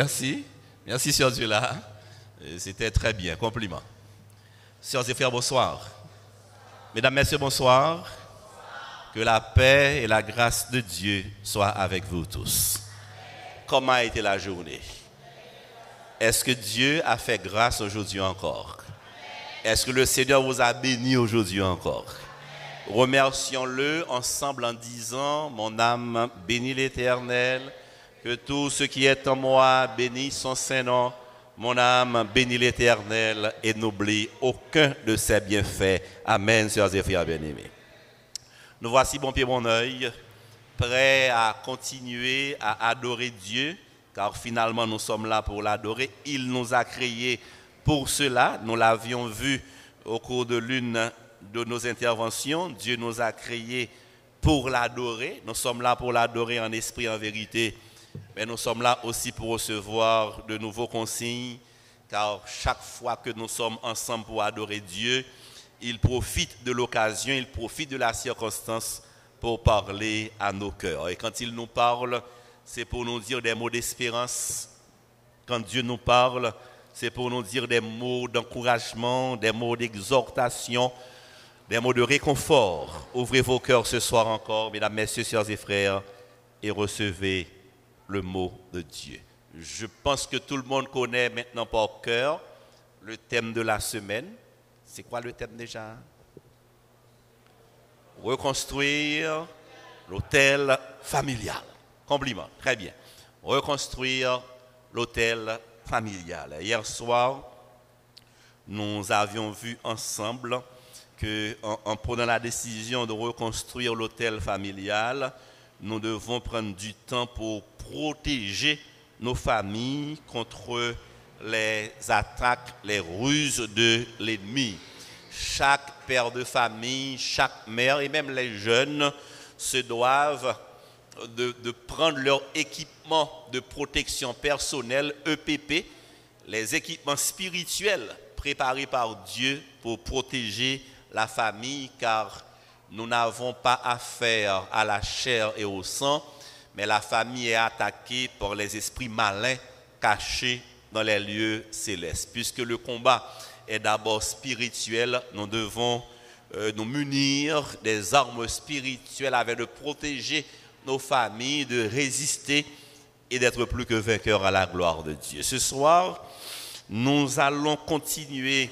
Merci. Merci, Sœur Dieu-là. C'était très bien. Compliment. Sœurs et frères, bonsoir. Mesdames, Messieurs, bonsoir. Que la paix et la grâce de Dieu soient avec vous tous. Comment a été la journée? Est-ce que Dieu a fait grâce aujourd'hui encore? Est-ce que le Seigneur vous a béni aujourd'hui encore? Remercions-le ensemble en disant, mon âme bénit l'Éternel, que tout ce qui est en moi bénisse son Saint-Nom. Mon âme bénit l'Éternel et n'oublie aucun de ses bienfaits. Amen, sœurs et frères bien-aimés. Nous voici, bon pied, bon oeil, prêts à continuer à adorer Dieu, car finalement nous sommes là pour l'adorer. Il nous a créés pour cela. Nous l'avions vu au cours de l'une de nos interventions. Dieu nous a créés pour l'adorer. Nous sommes là pour l'adorer en esprit, en vérité. Mais nous sommes là aussi pour recevoir de nouveaux consignes, car chaque fois que nous sommes ensemble pour adorer Dieu, il profite de l'occasion, il profite de la circonstance pour parler à nos cœurs. Et quand il nous parle, c'est pour nous dire des mots d'espérance. Quand Dieu nous parle, c'est pour nous dire des mots d'encouragement, des mots d'exhortation, des mots de réconfort. Ouvrez vos cœurs ce soir encore, mesdames, messieurs, sœurs et frères, et recevez le mot de Dieu. Je pense que tout le monde connaît maintenant par cœur le thème de la semaine. C'est quoi le thème déjà? Reconstruire l'hôtel familial. Compliment, très bien. Reconstruire l'hôtel familial. Hier soir, nous avions vu ensemble que en, prenant la décision de reconstruire l'hôtel familial, nous devons prendre du temps pour protéger nos familles contre les attaques, les ruses de l'ennemi. Chaque père de famille, chaque mère et même les jeunes se doivent de, prendre leur équipement de protection personnelle, EPP, les équipements spirituels préparés par Dieu pour protéger la famille, car nous n'avons pas affaire à la chair et au sang, mais la famille est attaquée par les esprits malins cachés dans les lieux célestes. Puisque le combat est d'abord spirituel, nous devons euh, nous munir des armes spirituelles afin de protéger nos familles, de résister et d'être plus que vainqueurs à la gloire de Dieu. Ce soir, nous allons continuer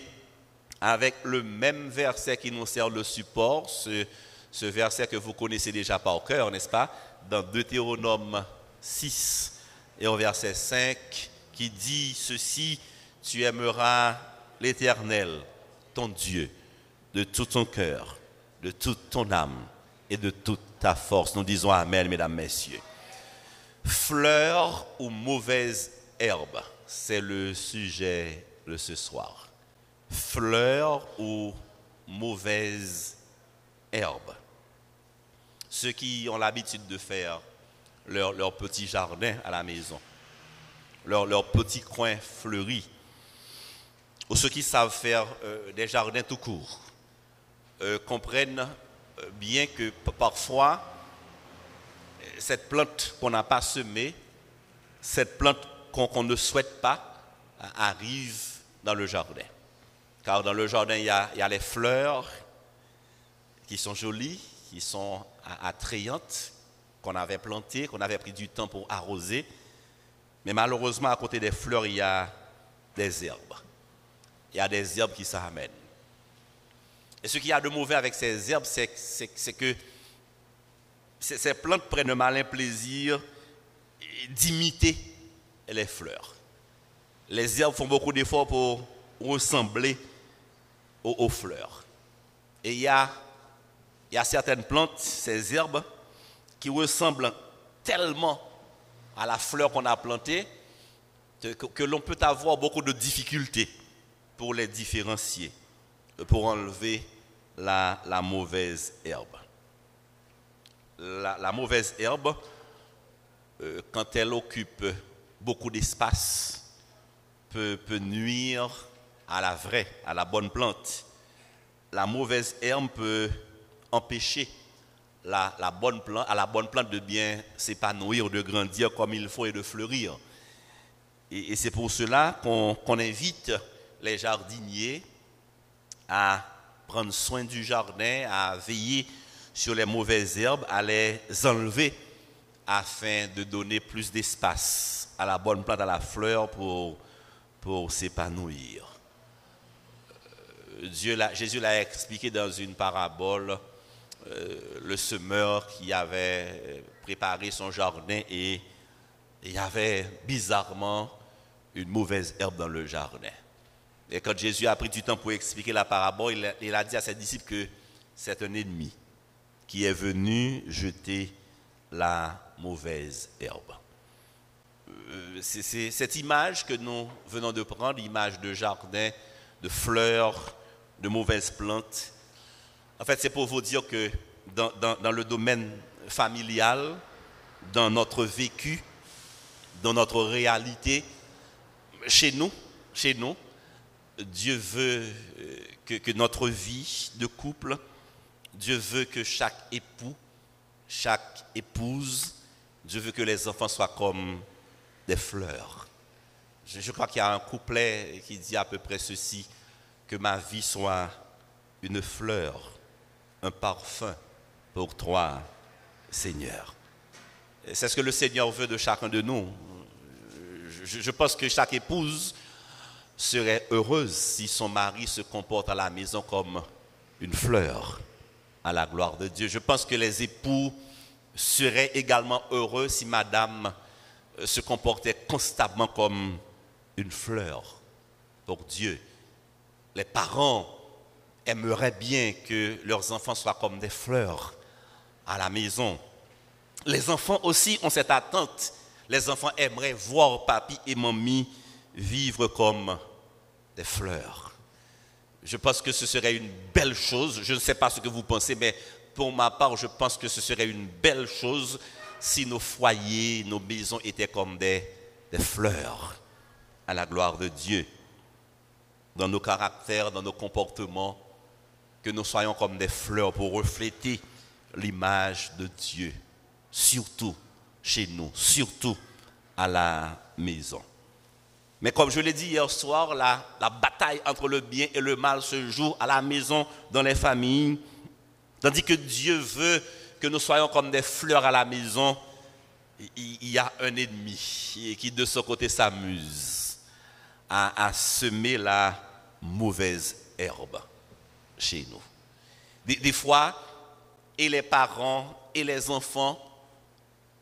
avec le même verset qui nous sert de support, ce, ce verset que vous connaissez déjà par cœur, n'est-ce pas? Dans Deutéronome 6 et au verset 5, qui dit ceci, tu aimeras l'Éternel, ton Dieu, de tout ton cœur, de toute ton âme et de toute ta force. Nous disons Amen, mesdames, messieurs. Fleur ou mauvaise herbe, c'est le sujet de ce soir. Fleur ou mauvaise herbe? Ceux qui ont l'habitude de faire leur, leur petit jardin à la maison, leur, leur petit coin fleuri, ou ceux qui savent faire euh, des jardins tout court, euh, comprennent euh, bien que parfois, cette plante qu'on n'a pas semée, cette plante qu'on ne souhaite pas, arrive dans le jardin. Car dans le jardin, il y a, il y a les fleurs qui sont jolies, qui sont attrayantes, qu'on avait plantées, qu'on avait pris du temps pour arroser. Mais malheureusement, à côté des fleurs, il y a des herbes. Il y a des herbes qui s'amènent. Et ce qu'il y a de mauvais avec ces herbes, c'est que ces plantes prennent un malin plaisir d'imiter les fleurs. Les herbes font beaucoup d'efforts pour ressembler aux, fleurs. Et il y, a, il y a certaines plantes, ces herbes, qui ressemblent tellement à la fleur qu'on a plantée que, l'on peut avoir beaucoup de difficultés pour les différencier, pour enlever la, mauvaise herbe. La, mauvaise herbe, euh, quand elle occupe beaucoup d'espace, peut, nuire à la vraie, à la bonne plante. La mauvaise herbe peut empêcher la, bonne plante, à la bonne plante de bien s'épanouir, de grandir comme il faut et de fleurir. Et, c'est pour cela qu'on invite les jardiniers à prendre soin du jardin, à veiller sur les mauvaises herbes, à les enlever afin de donner plus d'espace à la bonne plante, à la fleur pour, pour s'épanouir. Euh, Jésus l'a expliqué dans une parabole, le semeur qui avait préparé son jardin et il y avait bizarrement une mauvaise herbe dans le jardin. Et quand Jésus a pris du temps pour expliquer la parabole, il a, dit à ses disciples que c'est un ennemi qui est venu jeter la mauvaise herbe. Euh, c'est cette image que nous venons de prendre, l'image de jardin, de fleurs, de mauvaises plantes. En fait, c'est pour vous dire que dans, le domaine familial, dans notre vécu, dans notre réalité, chez nous, chez nous, Dieu veut euh, que, notre vie de couple, Dieu veut que chaque époux, chaque épouse, Dieu veut que les enfants soient comme des fleurs. Je crois qu'il y a un couplet qui dit à peu près ceci, que ma vie soit une fleur, un parfum pour toi, Seigneur. C'est ce que le Seigneur veut de chacun de nous. Je, pense que chaque épouse serait heureuse si son mari se comporte à la maison comme une fleur à la gloire de Dieu. Je pense que les époux seraient également heureux si madame euh, se comportait constamment comme une fleur pour Dieu. Les parents aimeraient bien que leurs enfants soient comme des fleurs à la maison. Les enfants aussi ont cette attente les enfants aimeraient voir papy et mamie vivre comme des fleurs. Je pense que ce serait une belle chose. Je ne sais pas ce que vous pensez, mais pour ma part, je pense que ce serait une belle chose si nos foyers, nos maisons étaient comme des, des fleurs à la gloire de Dieu. Dans nos caractères, dans nos comportements, que nous soyons comme des fleurs pour refléter l'image de Dieu. Surtout chez nous, surtout à la maison. Mais comme je l'ai dit hier soir, la, bataille entre le bien et le mal se joue à la maison, dans les familles. Tandis que Dieu veut que nous soyons comme des fleurs à la maison, il y a un ennemi qui de son côté s'amuse à, semer la mauvaise herbe chez nous. Des, fois, et les parents et les enfants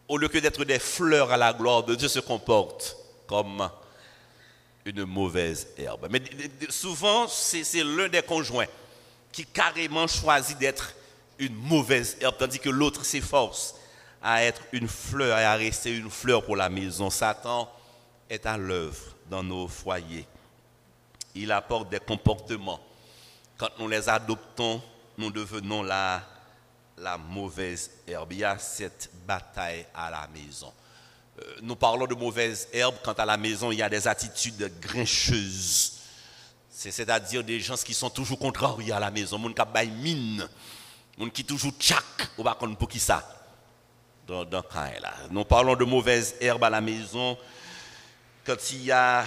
au lieu que d'être des fleurs à la gloire de Dieu, se comportent comme une mauvaise herbe. Mais souvent, c'est l'un des conjoints qui carrément choisit d'être une mauvaise herbe, tandis que l'autre s'efforce à être une fleur et à rester une fleur pour la maison. Satan est à l'œuvre dans nos foyers. Il apporte des comportements. Quand nous les adoptons, nous devenons la la mauvaise herbe. Il y a cette bataille à la maison. Euh, nous parlons de mauvaise herbe quand à la maison il y a des attitudes grincheuses. C'est-à-dire des gens qui sont toujours contrariés à la maison. Moun qui mine. Moun qui toujours tchak. Ou pas pour qui ça? Dans, dans là. Nous parlons de mauvaise herbe à la maison quand il y a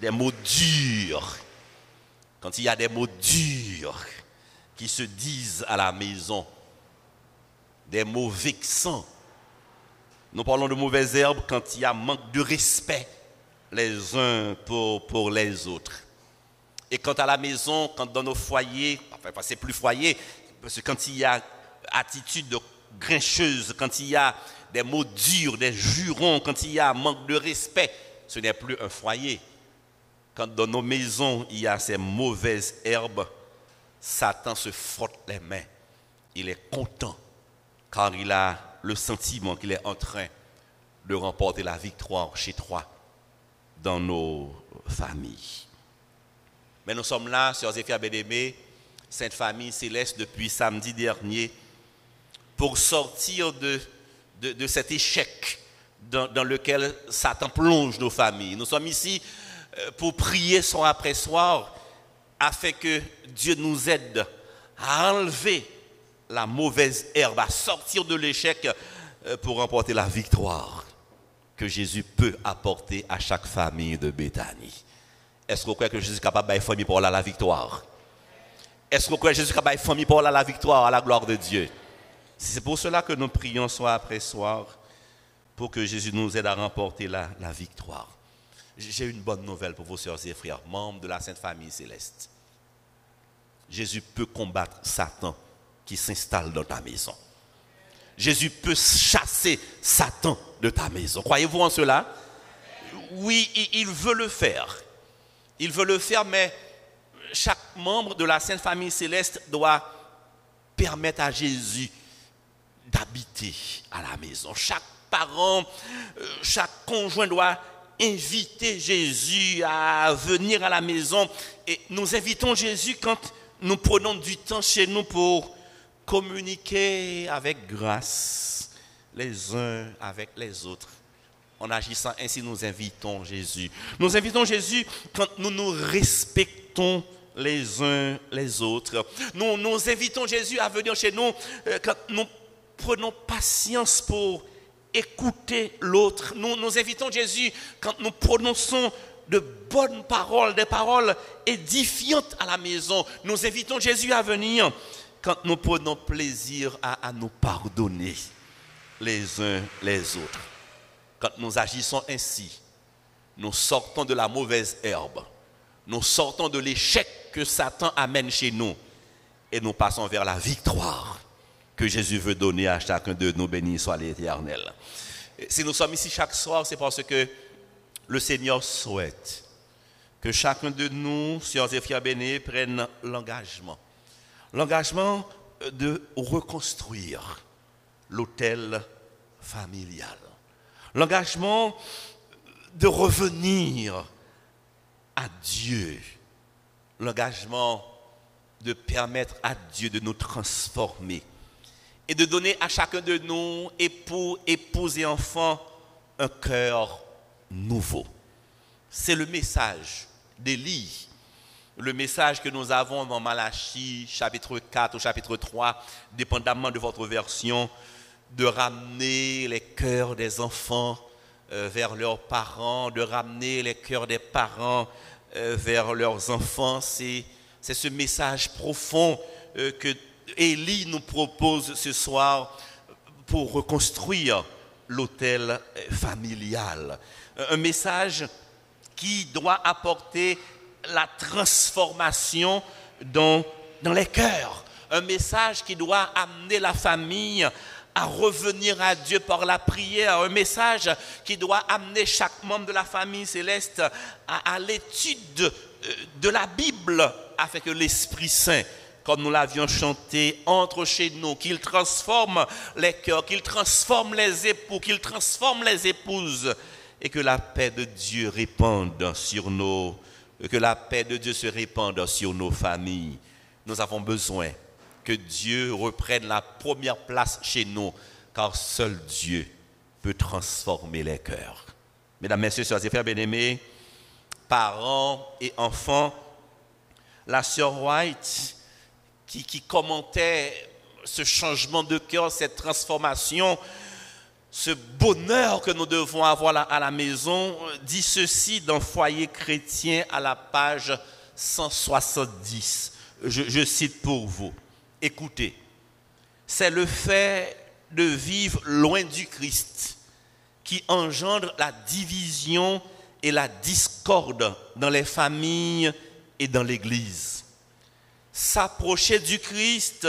des mots durs. Quand il y a des mots durs qui se disent à la maison des mots vexants. Nous parlons de mauvaises herbes quand il y a manque de respect les uns pour, les autres. Et quand à la maison, quand dans nos foyers, enfin c'est plus foyer, parce que quand il y a attitude de grincheuse, quand il y a des mots durs, des jurons, quand il y a manque de respect, ce n'est plus un foyer. Quand dans nos maisons, il y a ces mauvaises herbes, Satan se frotte les mains. Il est content car il a le sentiment qu'il est en train de remporter la victoire chez toi, dans nos familles. Mais nous sommes là, sœurs et frères bien Sainte Famille Céleste, depuis samedi dernier, pour sortir de, de, cet échec dans, lequel Satan plonge nos familles. Nous sommes ici pour prier soir après soir afin que Dieu nous aide à enlever la mauvaise herbe, à sortir de l'échec euh, pour remporter la victoire. que Jésus peut apporter à chaque famille de Béthanie. Est-ce vous croyez que Jésus est capable de famille pour la victoire? Est-ce vous croyez que Jésus est capable de famille pour la victoire, à la gloire de Dieu? C'est pour cela que nous prions soir après soir, pour que Jésus nous aide à remporter la, la victoire. J'ai une bonne nouvelle pour vos sœurs et frères, membres de la Sainte Famille Céleste. Jésus peut combattre Satan qui s'installe dans ta maison. Jésus peut chasser Satan de ta maison. Croyez-vous en cela? Oui, il veut le faire. Il veut le faire, mais chaque membre de la Sainte Famille Céleste doit permettre à Jésus d'habiter à la maison. Chaque parent, euh, chaque conjoint doit inviter Jésus à venir à la maison. Et nous invitons Jésus quand nous prenons du temps chez nous pour communiquer avec grâce les uns avec les autres. En agissant ainsi, nous invitons Jésus. Nous invitons Jésus quand nous nous respectons les uns les autres. Nous, nous invitons Jésus à venir chez nous euh, quand nous prenons patience pour écouter l'autre. Nous, nous invitons Jésus quand nous prononçons de bonnes paroles, des paroles édifiantes à la maison. Nous invitons Jésus à venir quand nous prenons plaisir à, nous pardonner les uns les autres. Quand nous agissons ainsi, nous sortons de la mauvaise herbe, nous sortons de l'échec que Satan amène chez nous et nous passons vers la victoire que Jésus veut donner à chacun de nous. Béni soit l'Éternel. Si nous sommes ici chaque soir, c'est parce que le Seigneur souhaite que chacun de nous, sœurs et frères bénis, prenne l'engagement l'engagement de reconstruire l'hôtel familial, l'engagement de revenir à Dieu, l'engagement de permettre à Dieu de nous transformer et de donner à chacun de nous, époux, épouses et enfants, un cœur nouveau. C'est le message d'Élie le message que nous avons dans Malachie, chapitre 4 ou chapitre 3, dépendamment de votre version, de ramener les cœurs des enfants euh, vers leurs parents, de ramener les cœurs des parents euh, vers leurs enfants. C'est, ce message profond euh, que Élie nous propose ce soir pour reconstruire l'hôtel familial. Un message qui doit apporter la transformation dans, les cœurs. Un message qui doit amener la famille à revenir à Dieu par la prière, un message qui doit amener chaque membre de la famille céleste à, l'étude euh, de la Bible que l'Esprit Saint, comme nous l'avions chanté, entre chez nous, qu'il transforme les cœurs, qu'il transforme les époux, qu'il transforme les épouses et que la paix de Dieu répande sur nos que la paix de Dieu se répande sur nos familles. Nous avons besoin que Dieu reprenne la première place chez nous, car seul Dieu peut transformer les cœurs. Mesdames, Messieurs, chers et frères bien-aimés, parents et enfants, la sœur White, qui, commentait ce changement de cœur, cette transformation, ce bonheur que nous devons avoir à la maison, dit ceci dans Foyer chrétien à la page 170. Je, je cite pour vous. Écoutez, c'est le fait de vivre loin du Christ qui engendre la division et la discorde dans les familles et dans l'Église. S'approcher du Christ,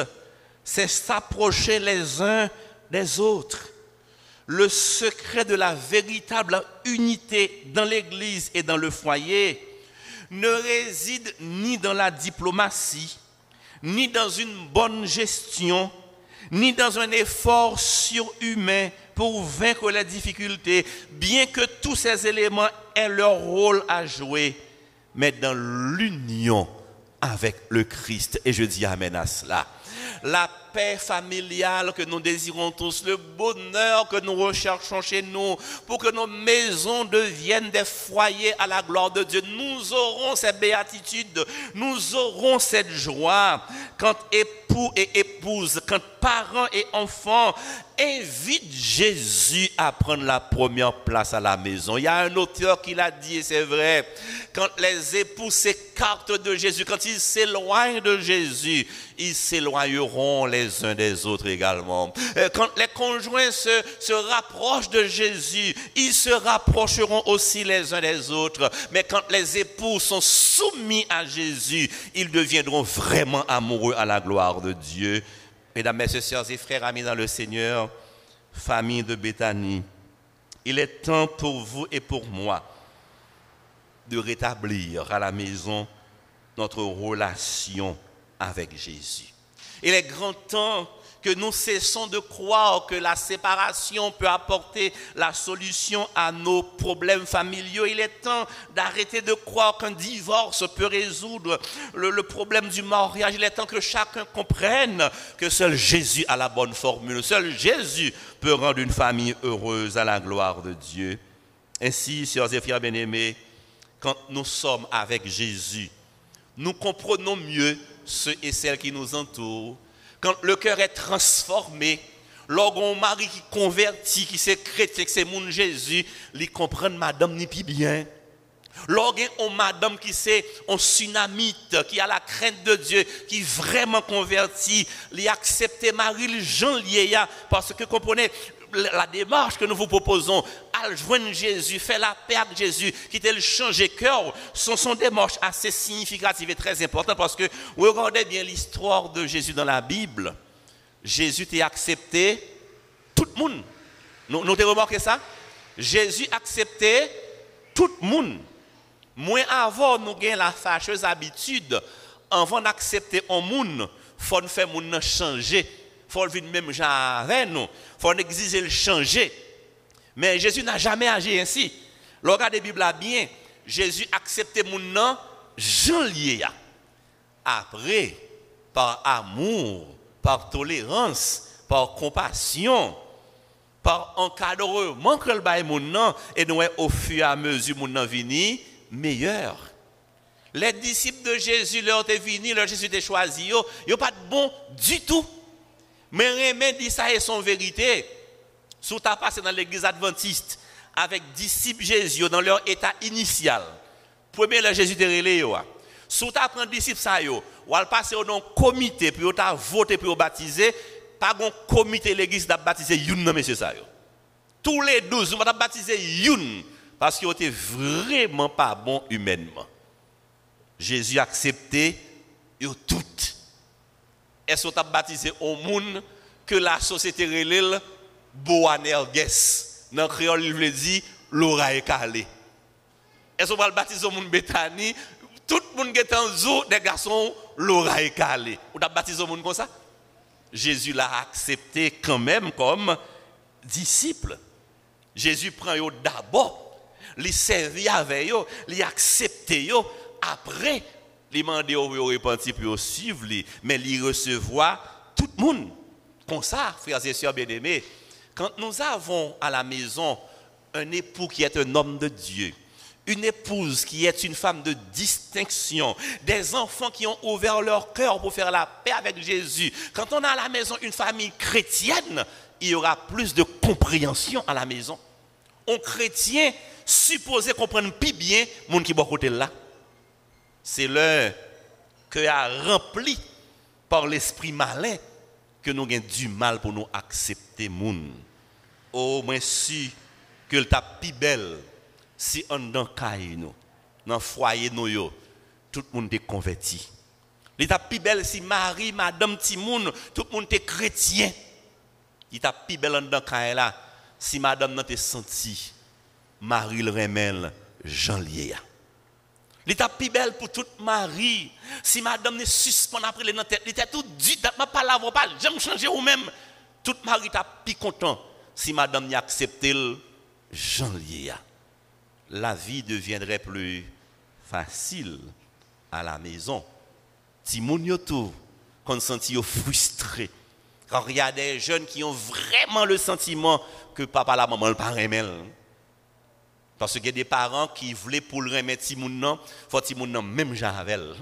c'est s'approcher les uns des autres. Le secret de la véritable unité dans l'Église et dans le foyer ne réside ni dans la diplomatie, ni dans une bonne gestion, ni dans un effort surhumain pour vaincre les difficultés, bien que tous ces éléments aient leur rôle à jouer, mais dans l'union avec le Christ. Et je dis Amen à cela. La paix familiale que nous désirons tous, le bonheur que nous recherchons chez nous, pour que nos maisons deviennent des foyers à la gloire de Dieu. Nous aurons cette béatitude, nous aurons cette joie quand époux et épouse, quand parents et enfants invite Jésus à prendre la première place à la maison. Il y a un auteur qui l'a dit, et c'est vrai, quand les époux s'écartent de Jésus, quand ils s'éloignent de Jésus, ils s'éloigneront les uns des autres également. Euh, quand les conjoints se, se rapprochent de Jésus, ils se rapprocheront aussi les uns des autres. Mais quand les époux sont soumis à Jésus, ils deviendront vraiment amoureux à la gloire de Dieu. Mesdames, Messieurs, et frères, amis dans le Seigneur, famille de Béthanie, il est temps pour vous et pour moi de rétablir à la maison notre relation avec Jésus. Il est grand temps que nous cessons de croire que la séparation peut apporter la solution à nos problèmes familiaux. Il est temps d'arrêter de croire qu'un divorce peut résoudre le, problème du mariage. Il est temps que chacun comprenne que seul Jésus a la bonne formule. Seul Jésus peut rendre une famille heureuse à la gloire de Dieu. Ainsi, sœurs et frères bien-aimés, quand nous sommes avec Jésus, nous comprenons mieux ceux et celles qui nous entourent quand le cœur est transformé, lorsqu'on mari qui convertit, qui s'est chrétien, que c'est mon Jésus, il comprend madame ni plus bien. Lorsqu'on madame qui c'est un tsunamite, qui a la crainte de Dieu, qui vraiment converti, il accepte Marie Jean parce que comprenez, la démarche que nous vous proposons, à joindre Jésus, faire la paix avec Jésus, qui le changer cœur, sont, des démarches assez significatives et très importantes parce que regardez bien l'histoire de Jésus dans la Bible. Jésus t'a accepté tout le monde. Nous, nous avons remarqué ça? Jésus acceptait tout le monde. Moins avant, nous avons la fâcheuse habitude, avant d'accepter un monde, il faut faire changer faut vivre même avec nous. faut exiger le changer. Mais Jésus n'a jamais agi ainsi. Regardez la Bible bien, Jésus acceptait mon nom, Jean lié. Après, par amour, par tolérance, par compassion, par encadrement que le mon nom, et nous au fur et à mesure mon nom vini meilleur. Les disciples de Jésus leur étaient leur Jésus était choisi, ils n'ont pas de bon du tout. Mais Rémé dit ça et son vérité. Tu as passé dans l'église adventiste avec disciples Jésus dans leur état initial, premier le Jésus de relais, si tu apprends disciples ça, ou al passer dans comité, puis as voté pour baptiser, pas un comité l'église d'a baptisé youn monsieur ça. Tous les douze, on va baptiser youn parce qu'il était vraiment pas bon humainement. Jésus a accepté toutes est-ce tu baptisé au monde que la société relève Boanerges? Dans le créole, il veut dire l'oreille calé. Est-ce qu'on va au monde Bethany Tout le monde est en zoo, des garçons, l'oreille calé. Ou tu baptisé au monde comme ça? Jésus l'a accepté quand même comme disciple. Jésus prend d'abord, il servit avec eux, il accepté après il demande au repentir pour suivre, mais il recevoir tout le monde. Comme ça, frères et sœurs bien-aimés, quand nous avons à la maison un époux qui est un homme de Dieu, une épouse qui est une femme de distinction, des enfants qui ont ouvert leur cœur pour faire la paix avec Jésus. Quand on a à la maison une famille chrétienne, il y aura plus de compréhension à la maison. Un chrétien supposé comprendre plus bien monde qui est côté là c'est l'heure que a rempli par l'esprit malin que nous avons du mal pour nous accepter moun. Au moins que le plus belle si on dans caille nous dans foyer nous tout le monde est converti. T'a plus belle si Marie, madame Timoun, tout le monde est chrétien. T'a plus belle dans là si madame n'a senti Marie le remel Jean. L'état plus belle pour toute Marie. Si madame ne suspend après les tête, l'état tout dit, ma pas là, pas, j'aime changer ou même. Toute Marie t'a plus content si madame n'y accepté le Jean La vie deviendrait plus facile à la maison. Si mon tout, quand senti frustré, Quand il y a des jeunes qui ont vraiment le sentiment que papa, la maman, le parent Parce qu'il y a des parents qui voulaient pour le remettre Timoun, faut Timoun même Javel.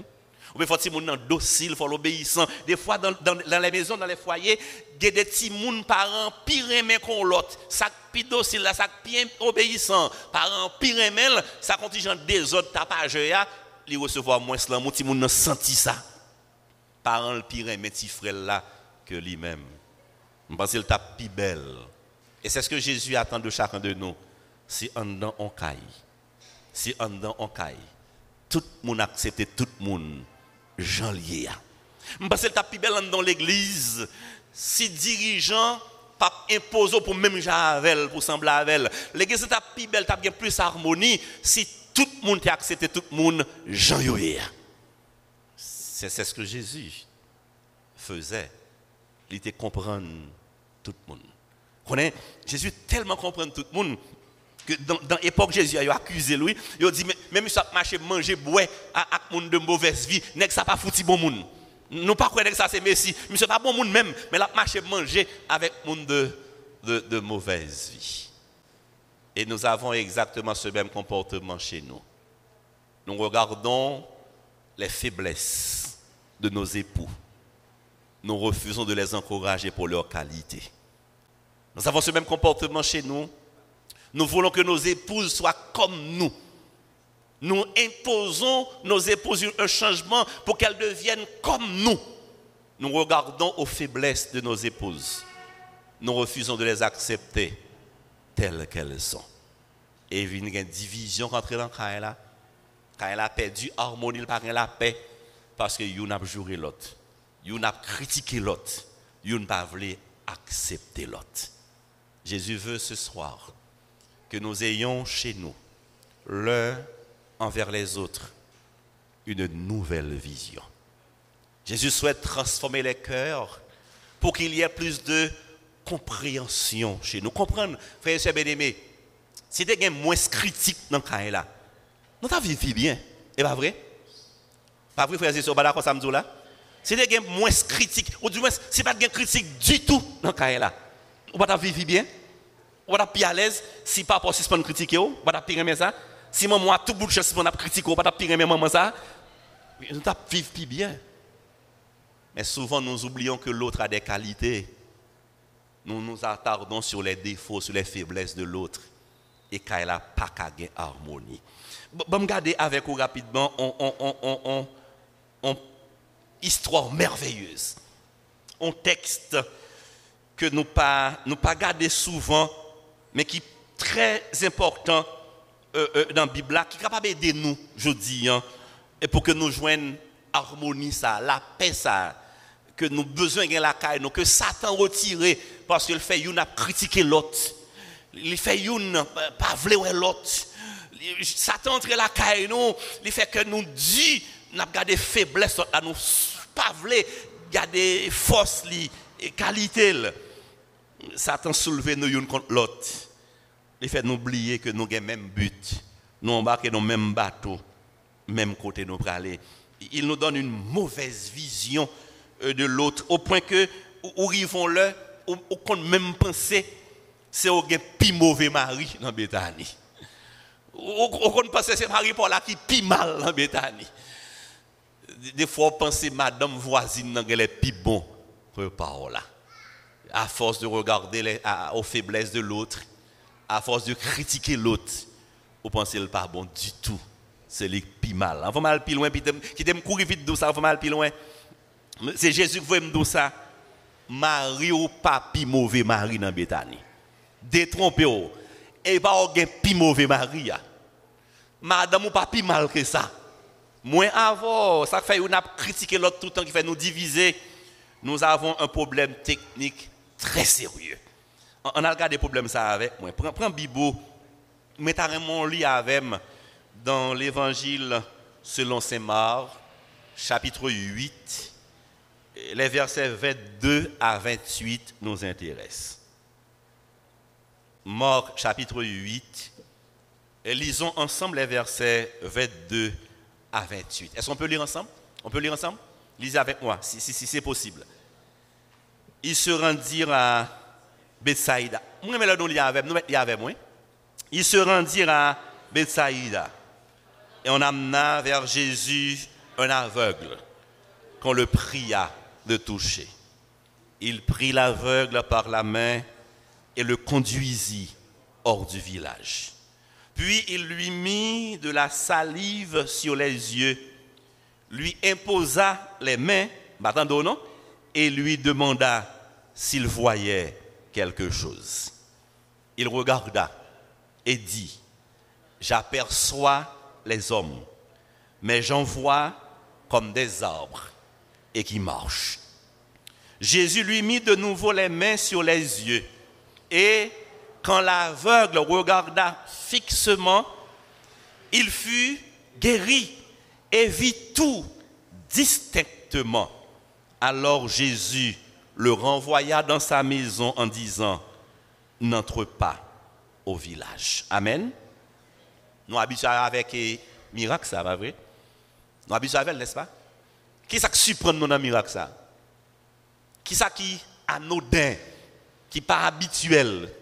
Ou bien faut Timoun docile, faut l'obéissant. Des fois dans, les maisons, dans les foyers, il y a des Timoun parents pire aimés qu'on l'autre. Ça plus docile là, ça plus obéissant. Parents pire aimés, ça contingent des autres tapage là, il recevoir moins cela, mon Timoun senti ça. Parents pire aimé petit frère là que lui-même. Je pense qu'il tape plus belle. Et c'est ce que Jésus attend de chacun de nous. Si en dedans on caille, si en dedans on caille, tout le monde accepte tout le monde, Jean lié. Qu'il tape plus belle dans l'église. Si dirigeant pas imposé pour même Javel, pour sembler avec L'église est plus belle, as plus harmonie. Si tout le monde accepté tout le monde, Jean C'est ce que Jésus faisait. Il était comprendre tout le monde. Jésus tellement comprendre tout le monde dans, l'époque Jésus a accusé lui, il a dit même si marcher manger boire à monde de mauvaise vie, n'est ça pas foutu bon monde. Nous pas croire que ça c'est Messie, pas bon monde même, mais la marcher manger avec monde de, de, de mauvaise vie. Et nous avons exactement ce même comportement chez nous. Nous regardons les faiblesses de nos époux nous refusons de les encourager pour leur qualité. Nous avons ce même comportement chez nous. Nous voulons que nos épouses soient comme nous. Nous imposons nos épouses un changement pour qu'elles deviennent comme nous. Nous regardons aux faiblesses de nos épouses. Nous refusons de les accepter telles qu'elles sont. Et il y a une division entre dans Kaila. Quand a perdu harmonie, parle la paix parce que a a joué l'autre. Vous n'a critiqué l'autre. Vous n'a pas voulu accepter l'autre. Jésus veut ce soir que nous ayons chez nous, l'un envers les autres, une nouvelle vision. Jésus souhaite transformer les cœurs pour qu'il y ait plus de compréhension chez nous. Comprendre, frère et bien-aimés, si tu es moins critique dans le cas là, nous t'avons vécu bien. Et pas vrai? Pas vrai, frère et sœurs, pas ça là? c'est des moins critiques, ou du moins, c'est pas de critique du tout dans le là. On va vivre bien, on va être à l'aise, si papa suspend critiquer, on va pire ça. Si maman a tout bout de on va critiquer, on va pire maman ça. Nous vivre plus bien. Mais souvent, nous oublions que l'autre a des qualités. Nous nous attardons sur les défauts, sur les faiblesses de l'autre. Et qu'il n'a pas qu'à harmonie. Bon, regarder avec vous rapidement, on, on, on, on histoire merveilleuse. Un texte que nous pas nous pas garder souvent, mais qui est très important euh, euh, dans la Bible, qui est capable d'aider nous, je dis, hein, et pour que nous joignions harmonie, ça, la paix, ça, que nous besoin de la caille, que Satan retire parce qu'il fait une a critiqué l'autre. Il fait une pas vouloir l'autre. Satan entre la caille nous, il fait que nous dit, nous avons gardé faiblesse nous pas garder force qualité Satan soulevé nous une contre l'autre. Il fait oublier que nous avons le même but. Nous embarquons dans le même bateau, même côté nous aller. Il nous donne une mauvaise vision euh, de l'autre au point que où vivons le au compte même penser c'est au plus mauvais mari dans Bethanie. Au compte penser c'est Marie Paul qui plus mal dans Bethanie des fois, on pense madame voisine n'a est plus bon que là. À force de regarder les, aux faiblesses de l'autre, à force de critiquer l'autre, vous pensez le pas bon du tout. C'est le plus mal. On va mal plus loin, qui t'aime courir vite d'où ça, on va mal plus loin. C'est Jésus qui veut me dire ça. Marie ou pas plus mauvais mari dans Bethanie. Détrompez-vous. Et pas au plus mauvais mari. Madame ou pas plus mal que ça. Moins avant, ça fait qu'on a critiqué l'autre tout le temps qui fait nous diviser. Nous avons un problème technique très sérieux. On a regardé des problèmes ça avec moi. Prends, prends Bibo, mettez mon lit avec dans l'évangile selon Saint Marc, chapitre 8, les versets 22 à 28 nous intéressent. Marc chapitre 8, et lisons ensemble les versets 22 à 28. Est-ce qu'on peut lire ensemble? On peut lire ensemble? Lisez avec moi, si, si, c'est possible. ils se rendirent à Bethsaïda. Moi, mais là, nous, il y avait, il se rendirent à Bethsaïda. Et on amena vers Jésus un aveugle qu'on le pria de toucher. Il prit l'aveugle par la main et le conduisit hors du village. Puis il lui mit de la salive sur les yeux, lui imposa les mains, non, et lui demanda s'il voyait quelque chose. Il regarda et dit, j'aperçois les hommes, mais j'en vois comme des arbres et qui marchent. Jésus lui mit de nouveau les mains sur les yeux et quand l'aveugle regarda fixement, il fut guéri et vit tout distinctement. Alors Jésus le renvoya dans sa maison en disant, n'entre pas au village. Amen. Nous habituons avec miracle, ça, va vrai? Nous habituons avec, n'est-ce pas? Qui ça qui surprend nous dans miracle, ça? Qui ça qui anodin, qui pas habituel?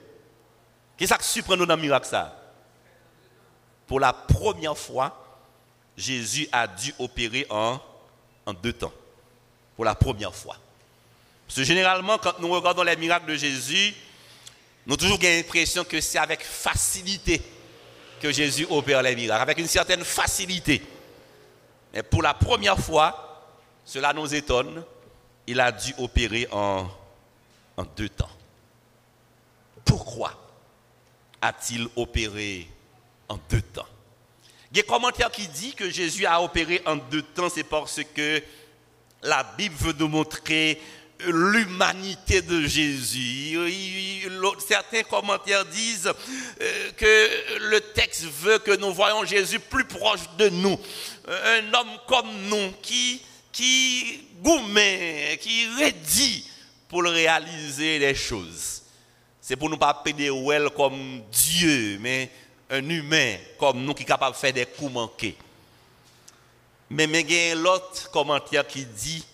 Qui ça qui surprend nous dans miracle, ça? Pour la première fois, Jésus a dû opérer en, en deux temps. Pour la première fois. Parce que généralement, quand nous regardons les miracles de Jésus, nous avons toujours l'impression que c'est avec facilité que Jésus opère les miracles, avec une certaine facilité. Mais pour la première fois, cela nous étonne, il a dû opérer en, deux temps. Pourquoi a-t-il opéré en deux temps? Il y a un commentaire qui dit que Jésus a opéré en deux temps, c'est parce que la Bible veut nous montrer l'humanité de Jésus. Certains commentaires disent euh, que le texte veut que nous voyons Jésus plus proche de nous. Un homme comme nous qui, qui gourmet, qui rédit pour réaliser les choses. C'est pour nous pas péder comme Dieu, mais un humain comme nous qui est capable de faire des coups manqués. Mais il y a l'autre commentaire qui dit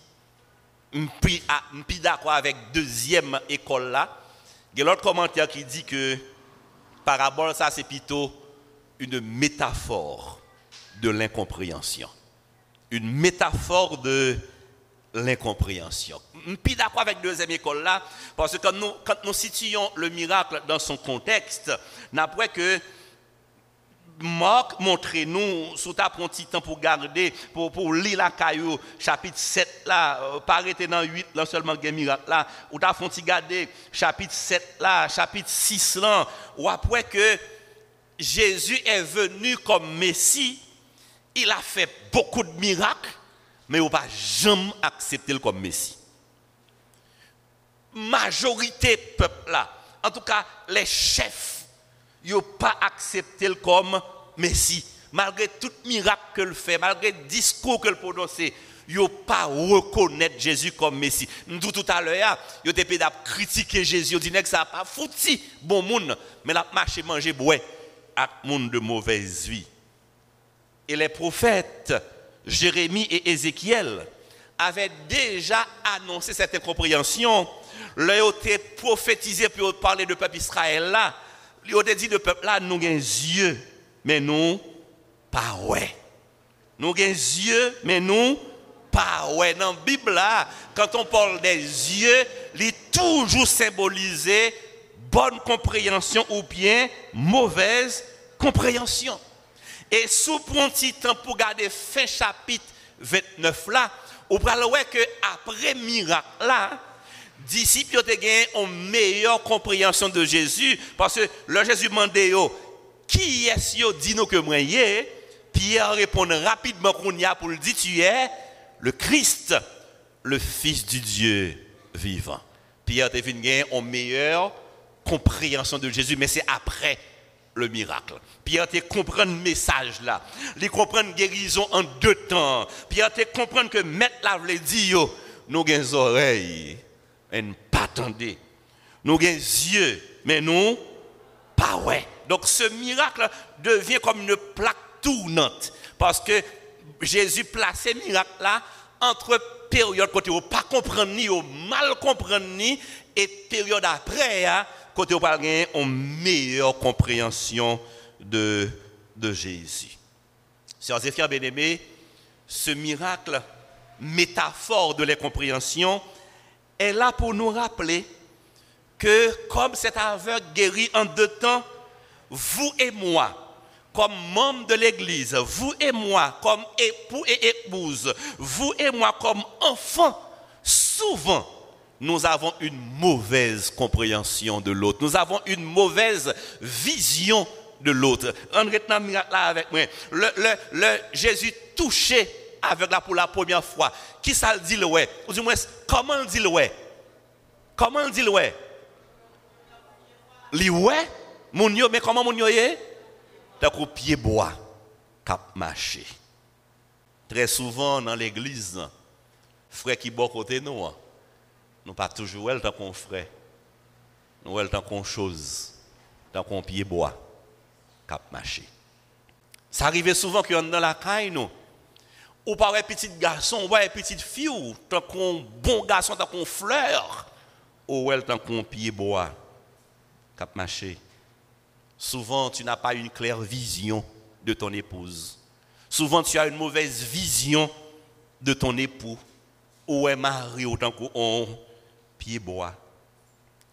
suis d'accord avec deuxième école là. Il y a l'autre commentaire qui dit que parabole, ça c'est plutôt une métaphore de l'incompréhension. Une métaphore de l'incompréhension. Je suis d'accord avec deuxième école là, parce que quand nous, situons le miracle dans son contexte, n'après que Marc, montrez-nous, sous ta petit temps pour garder, pour, lire la caillou, chapitre 7 là, euh, pas arrêter dans 8 là seulement il miracle là, ou t'as fait garder chapitre 7 là, chapitre 6 là, ou après que Jésus est venu comme Messie, il a fait beaucoup de miracles, mais on pas jamais accepté comme Messie. Majorité peuple là, en tout cas les chefs n'ont pas accepté comme Messie. Malgré tout miracle qu'il fait, malgré le discours qu'il prononce, ils n'ont pas reconnaître Jésus comme Messie. Nous tout à l'heure, ils ont été critiquer Jésus, ils ont dit que ça n'a pas foutu bon monde, mais la marché manger boire à monde de mauvaise vie. Et les prophètes Jérémie et Ézéchiel avaient déjà annoncé cette incompréhension. Leur ont prophétisé pour parler de peuple Israël là il a dit de peuple là, nous avons des yeux, mais nous, pas ouais. Nous avons yeux, mais nous, pas ouais. Dans la Bible là, quand on parle des yeux, il est toujours symbolisé bonne compréhension ou bien mauvaise compréhension. Et sous petit temps pour garder fin chapitre 29 là, on voir que après miracle là, disciples ont une meilleure compréhension de Jésus parce que le Jésus demandait qui est-ce qui dit nous que moi Pierre répond rapidement pour le dire tu es le Christ, le Fils du Dieu vivant. Pierre a une meilleure compréhension de Jésus, mais c'est après le miracle. Pierre te comprend le message là. Il comprend la guérison en deux temps. Pierre te comprend que mettre la veut dire, nous avons oreilles et pas attendez. Nous avons yeux, mais nous, pas ouais. Donc ce miracle devient comme une plaque tournante. Parce que Jésus place ce miracle là entre période côté vous pas comprendre ni mal comprendre ni et période après hein, côté vous pas une meilleure compréhension de de Jésus. Sœurs et frères bien-aimés, ce miracle métaphore de l'incompréhension est là pour nous rappeler que comme cet aveugle guéri en deux temps, vous et moi, comme membres de l'Église, vous et moi, comme époux et épouse, vous et moi, comme enfants, souvent, nous avons une mauvaise compréhension de l'autre. Nous avons une mauvaise vision de l'autre. En là avec moi. Le, le, Jésus touché avec la pour la première fois. Qui ça le dit le ouais? Ou du moins, comment le dit le ouais? Comment le dit le ouais? Li ouais? Moun yo, mais comment moun yo est? T'as pied bois, cap marché. Très souvent dans l'église, frère qui bon côté nous, hein. nous pas toujours elle tant qu'on frère. Nous elle tant qu'on chose, tant qu'on pied bois, cap marché. Ça arrivait souvent qu'on dans la caille nous. Ou pas un petit garçon, ou un petite fille, tant qu'on bon garçon, tant qu'on fleur, ou elle tant qu'on pied bois, cap marché. Souvent, tu n'as pas une claire vision de ton épouse. Souvent, tu as une mauvaise vision de ton époux. Ou est mari autant qu'on pied bois,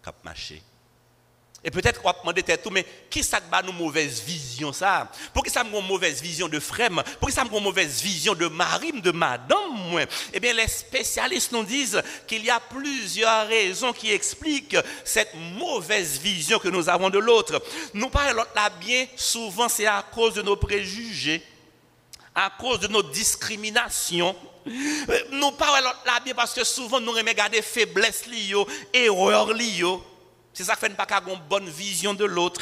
cap marché. Et peut-être qu'on va demander tout, mais qui ça bat nous mauvaise vision ça? Pour qui ça me mauvaise vision de frère Pour qui ça me mauvaise vision de mari, de madame Eh bien, les spécialistes nous disent qu'il y a plusieurs raisons qui expliquent cette mauvaise vision que nous avons de l'autre. Nous parlons là bien souvent, c'est à cause de nos préjugés, à cause de nos discriminations. Nous parlons là bien parce que souvent nous regardons erreurs liées. C'est ça qui fait pas une bonne vision de l'autre.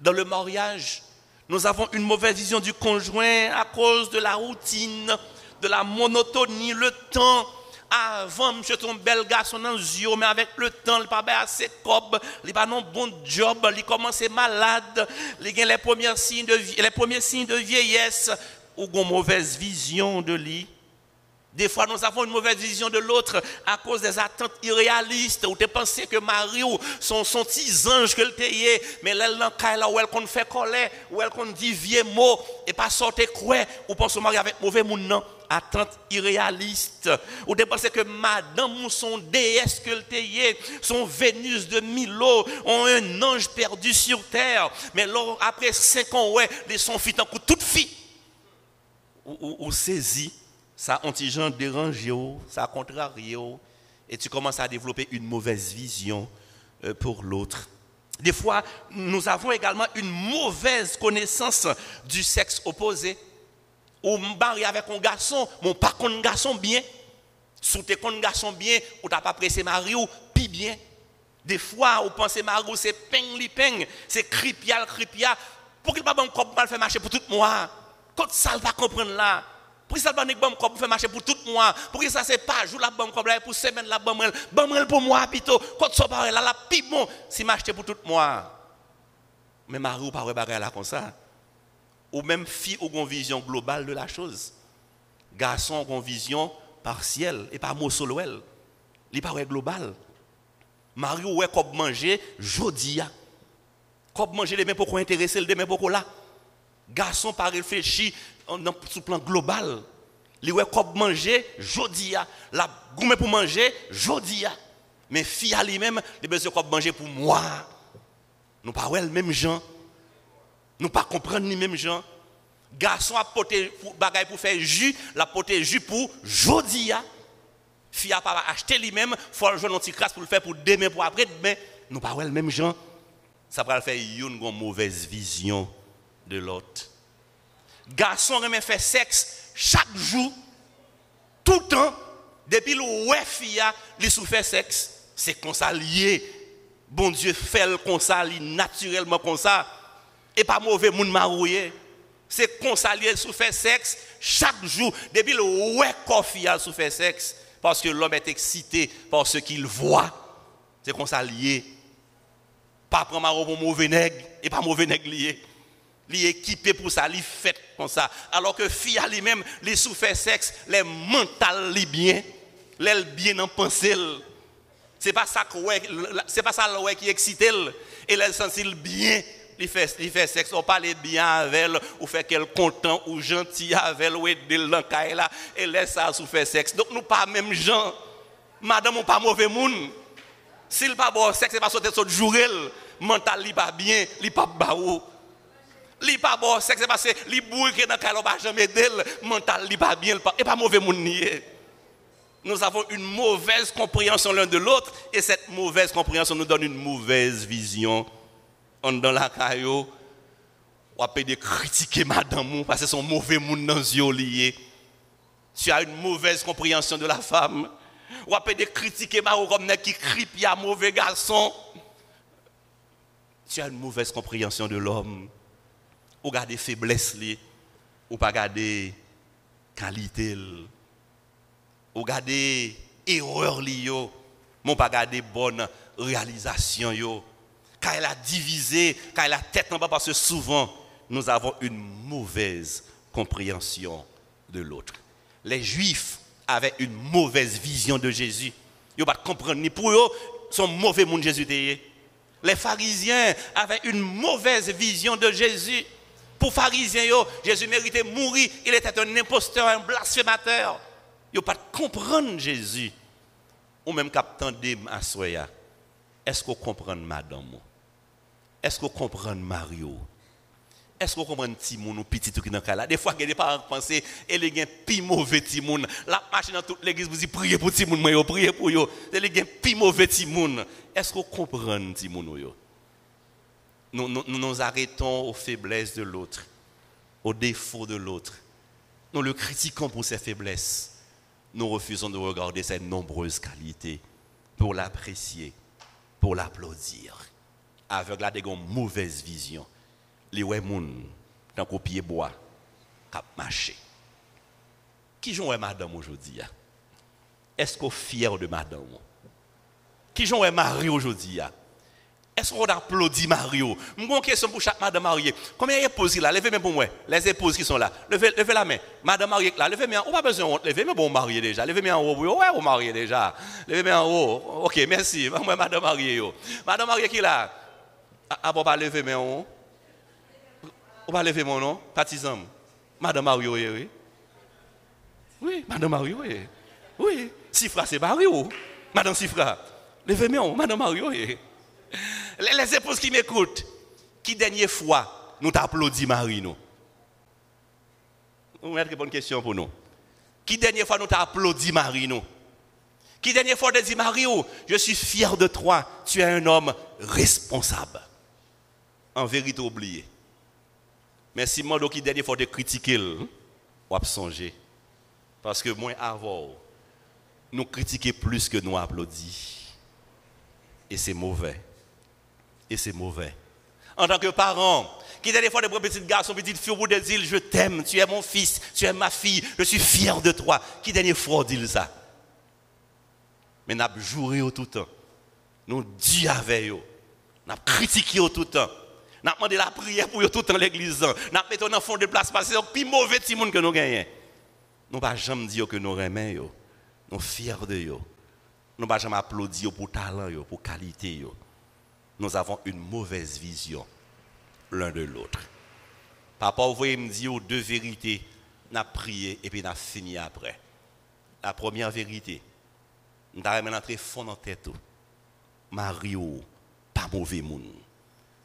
Dans le mariage, nous avons une mauvaise vision du conjoint à cause de la routine, de la monotonie, le temps. Avant, monsieur, ton bel garçon dans yeux, mais avec le temps, il pas assez cob, il pas un bon job, il commence malade, il a les premiers signes de, les premiers signes de vieillesse, ou une mauvaise vision de lui. Des fois, nous avons une mauvaise vision de l'autre à cause des attentes irréalistes, où tu pensé que Marie ou son, son petit ange que le mais elle là où elle qu'on fait colère, où elle qu'on dit vieux mots, et pas sortir quoi, ou pense au mari avec mauvais monde, non. Attente irréaliste. Ou tu pensé que madame ou son déesse que le son Vénus de Milo, ont un ange perdu sur terre, mais après cinq ans, ouais, ils sont fit en coup toute fille. Ou, ou, ou saisit ça anti-gens dérange, ça contrarie, et tu commences à développer une mauvaise vision euh, pour l'autre. Des fois, nous avons également une mauvaise connaissance du sexe opposé. Ou marié avec un garçon, mon pas un garçon bien. Sous tes un garçon bien, ou t'as pas pressé mari ou pi bien. Des fois, vous pensez mari c'est ping li ping, c'est cripial cripia. Pour qu'il pas bon mal faire marcher pour tout moi. Quand ça va comprendre là. Pour ça, le bon pour faire marcher pour tout le mois. Pour ça, c'est pas jour la là pour semaine la bonne Bon pour moi, plutôt. Quand ça va là, la pipe bon. Si m'acheter pour tout le mois. Mais Marie ou pas là comme ça. Ou même fille ou une vision globale de la chose. Garçon une vision partielle et pas mot solo elle. Il pas global. Marie ou est manger jodi Comme manger demain pour intéresser le demain pour là. Garçon pas réfléchi le plan global. Les ouais comme manger jodi la gourmet pour manger jodi Mais fille à lui-même, les besoin comme manger pour moi. Nous pas le même gens. Nous pas comprendre les mêmes gens. Garçon a porté bagaille pour faire jus, la porté jus pour jodi Fille a pas acheter lui-même, faut jouer un petit pour le faire pour demain pour après demain. Nous pas le même gens. Ça va faire une mauvaise vision de l'autre garçon remet faire sexe chaque jour, tout le temps, depuis le ouais fille, il souffre sexe. C'est comme ça. Bon Dieu fait le comme naturellement comme ça. Et pas mauvais monde marouillé. C'est comme ça lié sexe chaque jour, depuis le ouais fille souffre sexe. Parce que l'homme est excité par ce qu'il voit. C'est comme ça. Pas prendre pour mauvais nègre et pas mauvais nègre lié. Li équipé pour ça, li fait comme ça. Alors que fille à lui-même, les souffert sexe, les mental li bien, l'aile bien en pensée. C'est pas ça c'est pas ça qui excite et elle sentit bien il fait, il fait sexe, on parle bien avec elle, ou fait qu'elle content ou gentil avec elle, ou aider là, et laisse ça sous sexe. Donc nous pas même gens. Madame ou pas mauvais monde. S'il pas bon sexe, c'est pas sauter sur jour mental li pas bien, li pas baou. Li pas bon sexe, parce que li bourre dans le pas jamais d'elle, mental li pas bien, et pas mauvais monde. Nous avons une mauvaise compréhension l'un de l'autre et cette mauvaise compréhension nous donne une mauvaise vision dans la caillou, on peut de critiquer madame parce que son mauvais monde dans lié. Tu as une mauvaise compréhension de la femme. On peut de critiquer madame comme qui crie un mauvais garçon. Tu as une mauvaise compréhension de l'homme. Ou garder faiblesse ou pas garder qualité ou garder erreur li yo, mon pas garder bonne réalisation yo quand elle a divisé, quand elle a tête en bas, parce que souvent, nous avons une mauvaise compréhension de l'autre. Les Juifs avaient une mauvaise vision de Jésus. Ils ne pas comprendre ni pour eux, son mauvais monde Jésus Les pharisiens avaient une mauvaise vision de Jésus. Pour pharisiens, Jésus méritait mourir. Il était un imposteur, un blasphémateur. Ils ne pas comprendre Jésus. Ou même captain de Soya. Est-ce que vous comprenez madame? Est-ce que vous comprenez Mario? Est-ce que vous comprenez Timoun ou petit qui dans là? Des fois, il y a des parents pensent qu'il y a mauvais Timoun. La machine dans toute l'église vous dit priez pour Timoun, priez pour eux. Il y a mauvais Timoun. Est-ce que vous comprenez Timoun nous, nous, nous arrêtons aux faiblesses de l'autre, aux défauts de l'autre. Nous le critiquons pour ses faiblesses. Nous refusons de regarder ses nombreuses qualités pour l'apprécier, pour l'applaudir avec la mauvaise vision. Les moun tant qu'au pied bois cap marché. Qui joue madame aujourd'hui Est-ce qu'on est fier de madame? Qui joue Marie aujourd'hui est-ce qu'on applaudit Mario? Je une question pour chaque madame mariée. Combien d'épouses là? Levez moi pour moi. Les épouses qui sont là. Levez, la main. Madame mariée là. Levez moi. On pas besoin de lever, mais bon, déjà. Levez moi en haut. Ouais, on marié déjà. Levez moi en haut. Ok, merci. Moi, madame mariée. Madame mariée qui là? Ah, bon, pas lever mais on. On va lever mon nom, partisan. Madame Mario, oui. Oui, Madame Mario, oui. Oui, Sifra, c'est Mario. Madame Sifra. Levez moi Madame Mario. Les, épouses qui m'écoutent, qui dernière fois nous t'applaudit Marie, nous? Vous mettez une bonne question pour nous. Qui dernière fois nous t'applaudit Marie, nous? Qui dernière fois te dit Mario, je suis fier de toi, tu es un homme responsable en vérité oublié. Mais si moi, qui dernier fois de critiquer, on va songer. Parce que moi, avant, nous critiquons plus que nous applaudissons. Et c'est mauvais. Et c'est mauvais. En tant que parent, qui de prendre petit garçon, petite fille au je t'aime, tu es mon fils, tu es ma fille, je suis fier de toi. Qui dernier fois dit ça? Mais nous avons joué tout le temps. Nous dit avec eux. Nous avons critiqué tout le temps. Nous demandé la prière pour tout dans l'église. Nous mettons dans le fond de place parce que c'est le plus mauvais petit monde que nous gagnons. Nous ne pas jamais dire que nous aimons. Nous sommes fiers de eux. Nous ne jamais applaudir pour talent, pour qualité. Nous avons une mauvaise vision l'un de l'autre. Papa, vous voyez me dire deux vérités. Avons prié et puis avons fini après. La première vérité, nous avons entré fond dans tête. Mario, pas mauvais monde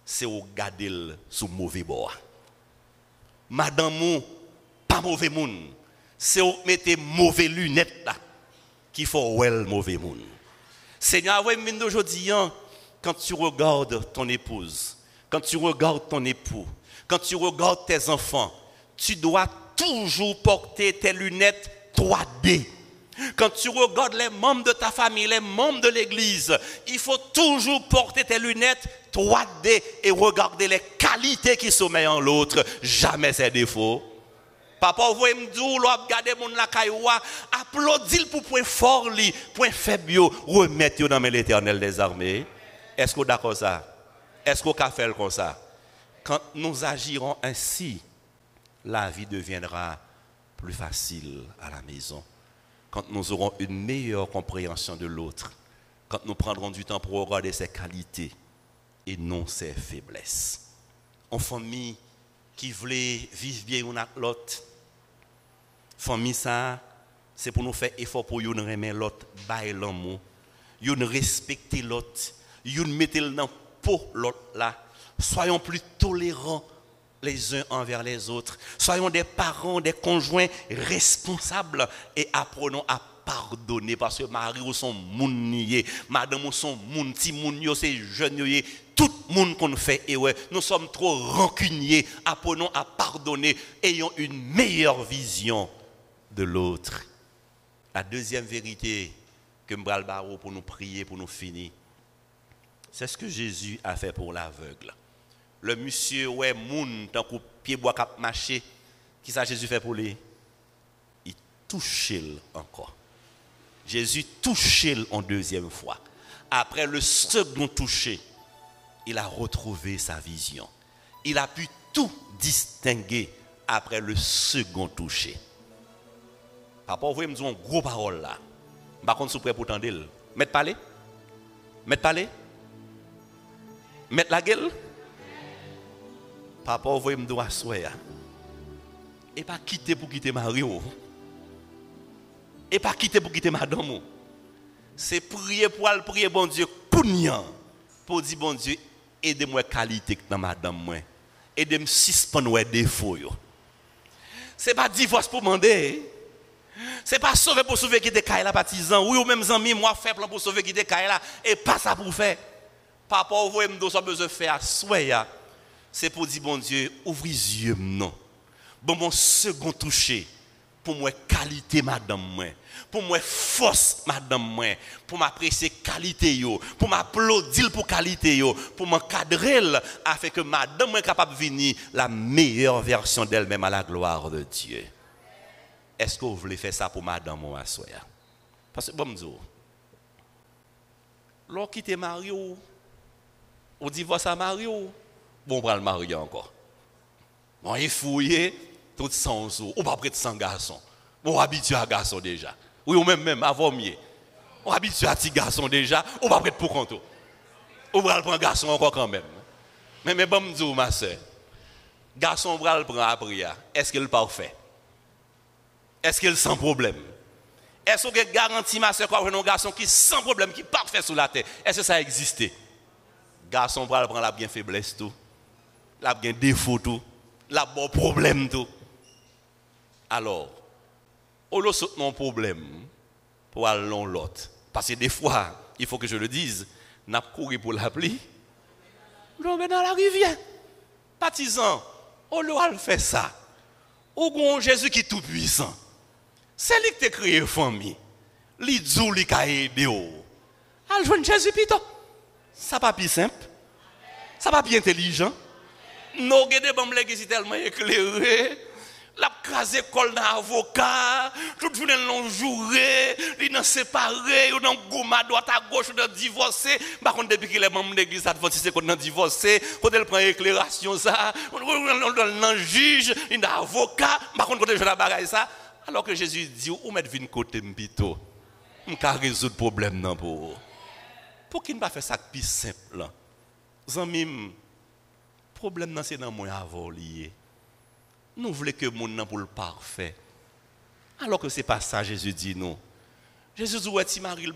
c'est au garder sous mauvais bord. Madame, pas mauvais monde. C'est au mettre mauvais lunettes là, qu'il faut well mauvais monde. Seigneur, aujourd'hui, hein, quand tu regardes ton épouse, quand tu regardes ton époux, quand tu regardes tes enfants, tu dois toujours porter tes lunettes 3D. Quand tu regardes les membres de ta famille, les membres de l'église, il faut toujours porter tes lunettes 3D et regarder les qualités qui sommeillent en l'autre, jamais ses défauts. Papa, vous me dire, regarder mon la cailloua, applaudis pour point fort, point faible, remettre dans l'éternel des armées. Est-ce vous d'accord ça? Est-ce que vous fait comme ça? quand nous agirons ainsi, la vie deviendra plus facile à la maison. Quand nous aurons une meilleure compréhension de l'autre. Quand nous prendrons du temps pour regarder ses qualités et non ses faiblesses. En famille qui voulait vivre bien une l'autre, famille ça, c'est pour nous faire effort pour nous aimer l'autre, bailler l'amour, nous respecter l'autre, dans pour l'autre. Soyons plus tolérants les uns envers les autres. Soyons des parents, des conjoints responsables et apprenons à pardonner parce que Marie ou son madame ou son c'est jeune tout le monde qu'on fait, et ouais, nous sommes trop rancuniers. Apprenons à pardonner, ayons une meilleure vision de l'autre. La deuxième vérité que Mbral pour nous prier, pour nous finir, c'est ce que Jésus a fait pour l'aveugle. Le monsieur, ouais, moun, tant qu'on pied bois cap marché, qui ça Jésus fait pour lui? Il touchait encore. Jésus touchait en deuxième fois. Après le second toucher, il a retrouvé sa vision. Il a pu tout distinguer après le second toucher. Papa, vous me dire une gros parole là. Par contre, vous prêt pour tendre. Mettez parler. Mettez parler. Mettez la gueule. Papa, vous voyez, me. Et pas quitter pour quitter Mario. Et pas quitter pour quitter madame. C'est prier pour aller prier bon Dieu, pour dire bon Dieu, aidez-moi qualité dans madame moi. Aidez-moi suspendre défaut yo. C'est pas divorce pour demander. C'est pas sauver pour sauver qui était la partisan. Oui, ou même amis, moi faible pour sauver qui était là et pas ça pour faire. Papa, vous voyez, nous avons besoin de faire soya. C'est pour dire bon Dieu, ouvrez les yeux non. Bon mon second toucher pour moi qualité madame moi. Pour moi force madame moi. Pour m'apprécier qualité yo. Pour m'applaudir pour qualité yo. Pour m'encadrer afin que madame moi capable de venir la meilleure version d'elle-même à la gloire de Dieu. Est-ce que vous voulez faire ça pour madame moi soya parce que bon me lorsque quitte Mario ou divorce à Mario bon on le marier encore bon il fouille tout sans eau ou pas près de 100 garçons on habitué à garçon déjà oui, ou même, même, avant mieux. On habitué à petit garçon déjà, on va prêter pour compte. On va prendre garçon encore quand même. Mais, mais bon, me ma soeur, garçon, on va le prendre après. Est-ce qu'il est parfait? Est-ce qu'il est sans problème? Est-ce que garantit ma soeur, qu'on un garçon qui est sans problème, qui est parfait sous la terre? Est-ce que ça existe? Garçon, on va le prendre la bien faiblesse tout, la bien défaut tout, la bon problème tout. Alors, on a un problème pour aller l'autre. Parce que des fois, il faut que je le dise, n'a couru pour la pluie, l'on dans la rivière. Partisan, on le fait ça. Ou gon Jésus qui est tout puissant. C'est lui qui t'a créé famille. Li djou li ka aidé ou. Al Jésus plutôt. Ça pas plus simple. Ça pas plus intelligent. Nous gade bon l'église tellement éclairé la crase kol nan avocat, tout journée l'on joué, li nan séparé, ou nan gouma droite à gauche, ou nan divorcé. Par contre, depuis qu'il est membre d'église adventiste, qu'on nan divorcé, quand elle prend éclairation ça, on nan juge, il nan avocat, par contre, quand joue la bagaille ça, alors que Jésus dit, ou mettre vin côté m'pito, m'ka résoudre problème. Pour qu'il ne pas faire ça plus simple. Zanmim, problème nan c'est dans moi avant lié. Nous voulons que le monde pour le parfait. Alors que ce n'est pas ça, Jésus dit non. Jésus dit, ouais, Marie le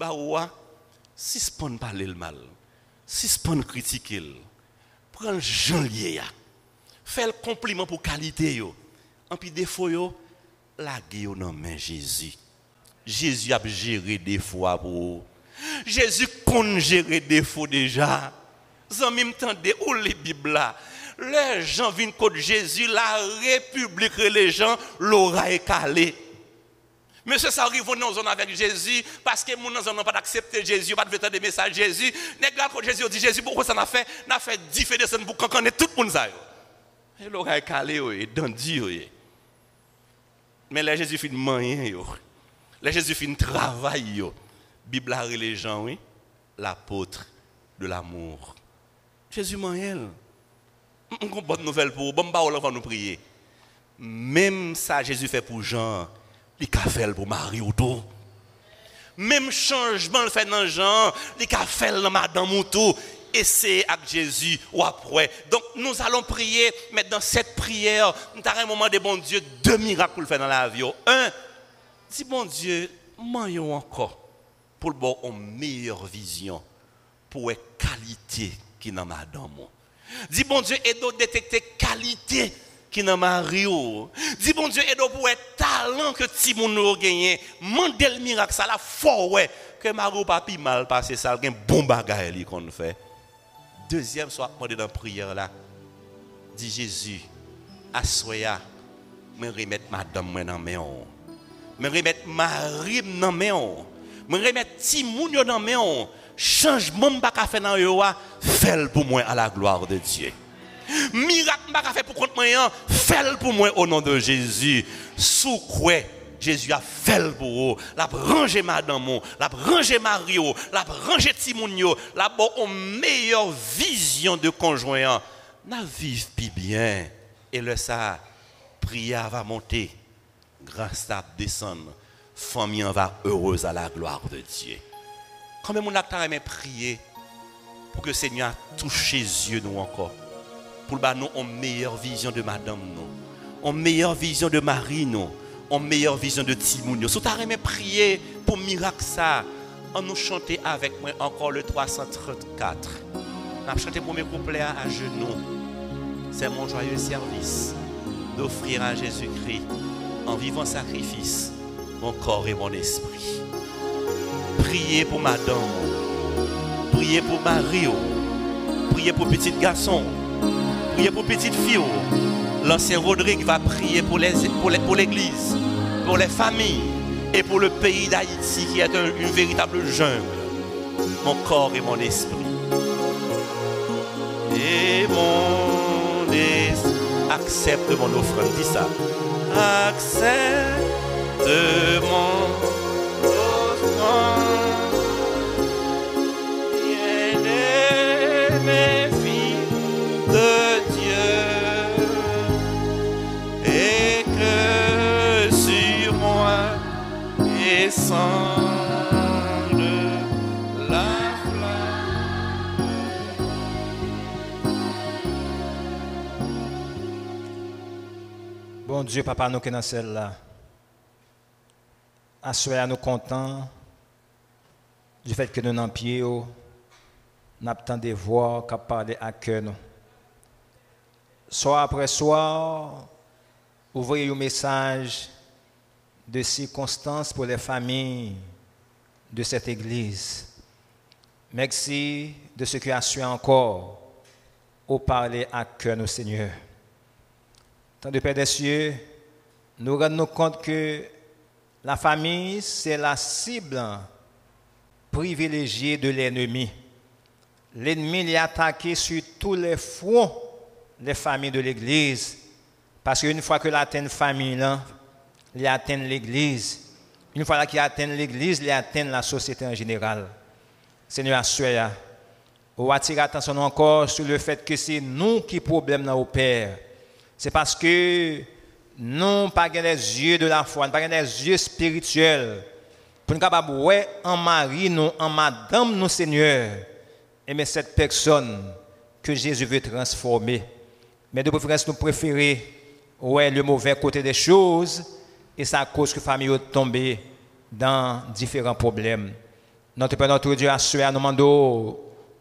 si ce pas parler le mal, si pas critiquer, prends le janvier, fais le compliment pour qualité, yo. en puis défaut, yo, la gueule non main Jésus. Jésus a géré des fois pour Jésus compte gérer des défauts déjà. Vous m'entendez où les Bibles là? Les gens viennent contre Jésus, la République les gens l'aura écalé. Monsieur, ça arrive dans zone avec Jésus parce que nous n'avons pas accepté Jésus, pas de des messages Jésus. N'est-ce pas Jésus dit Jésus, pourquoi ça n'a fait? N'a fait 10 fédérations pour qu'on tout le monde. Et l'aura écalé, et dandy. Mais là, Jésus fait moyen. Là, Jésus un travail. Bible les gens, oui. L'apôtre de l'amour. Jésus moyen. une bonne nouvelle pour. Bon, bah, on va nous prier. Même ça, Jésus fait pour Jean, il a fait pour Marie ou tout. Même changement le fait dans Jean, il a fait dans Madame ou tout. Et c'est avec Jésus ou après. Donc nous allons prier, mais dans cette prière, nous avons un moment de bon Dieu, deux miracles fait dans la vie. Un, si bon Dieu, maillons encore pour le une meilleure vision, pour la qualité qui dans madame. Dis bon Dieu, aide-nous détecter qualité qui dans Mario. Dis bon Dieu, aide-nous pour être talent que Timon nous a gagné. Mandel miracle, ça la fort. Que Mario pas mal que ça a un bon bagage qu'on fait. Deuxième soit demandé dans la prière là. Dis Jésus, assoya, me remettre madame dans mes mains. Me remettre Marie dans mes mains. Me remettre Timon dans mes mains changement que fait dans yo fait pour moi à la gloire de Dieu. Miracle fait pour contre moi, fait pour moi au nom de Jésus. Sous quoi Jésus a fait pour vous. La rangé madame, la rangé Mario, la rangé Timounio, la une meilleure vision de conjoint. Na vive plus bien. Et le ça, prière va monter, grâce à descendre. Famille va heureuse à la gloire de Dieu. Combien de gens aimé prier pour que le Seigneur touche les yeux nous encore. Pour que nous une meilleure vision de madame nous. Une meilleure vision de Marie nous. Une meilleure vision de Timoun. Si tu as prier pour miracle ça, on nous chanter avec moi encore le 334. On a chanté pour mes couplets à genoux. C'est mon joyeux service d'offrir à Jésus-Christ en vivant sacrifice mon corps et mon esprit. Priez pour madame. Priez pour Mario. Priez pour petit garçon. Priez pour petite fille. L'ancien Rodrigue va prier pour l'église, pour, les, familles et pour le pays d'Haïti qui est une véritable jungle. Mon corps et mon esprit. Et mon esprit accepte mon offrande. Dis ça. Accepte Dieu, papa, nous qui dans celle-là, à nous contents du fait que nous n'en pied, nous avons des voix qui parlent à cœur nous. Soir après soir, ouvrez un message de circonstances pour les familles de cette église. Merci de ce que as su encore au parler à cœur, nos Seigneur. Tant de Père des cieux, nous rendons compte que la famille, c'est la cible privilégiée de l'ennemi. L'ennemi l'a attaqué sur tous les fronts les familles de l'Église. Parce qu'une fois que l'atteint famille, là, il atteint l'Église. Une fois qu'il atteint l'Église, il atteint la société en général. Seigneur, soyez on attire attention encore sur le fait que c'est nous qui problème dans au Père. C'est parce que nous pas les yeux de la foi, nous pas les yeux spirituels pour nous capables ouais en mari nous, en madame nous Seigneur. Et mais cette personne que Jésus veut transformer. Mais de préférence nous préférons ouais le mauvais côté des choses et ça cause que famille est tombée dans différents problèmes. Notre Père, notre Dieu, a nous demandons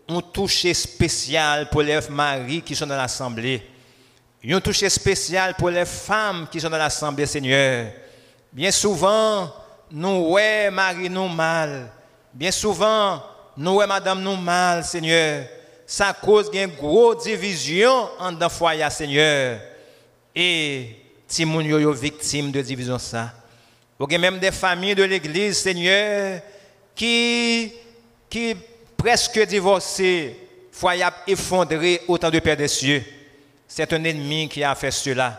un toucher spécial pour les maris qui sont dans l'assemblée. Un toucher spécial pour les femmes qui sont dans l'assemblée, Seigneur. Bien souvent, nous, ouais, Marie, nous mal. Bien souvent, nous, ouais, madame, nous mal, Seigneur. Ça cause une grosse division entre le foyer, Seigneur. Et Timoun yo victime de division ça. Il y a même des familles de l'église, Seigneur, qui, qui presque divorcées, foyer effondré autant de Père des cieux. C'est un ennemi qui a fait cela.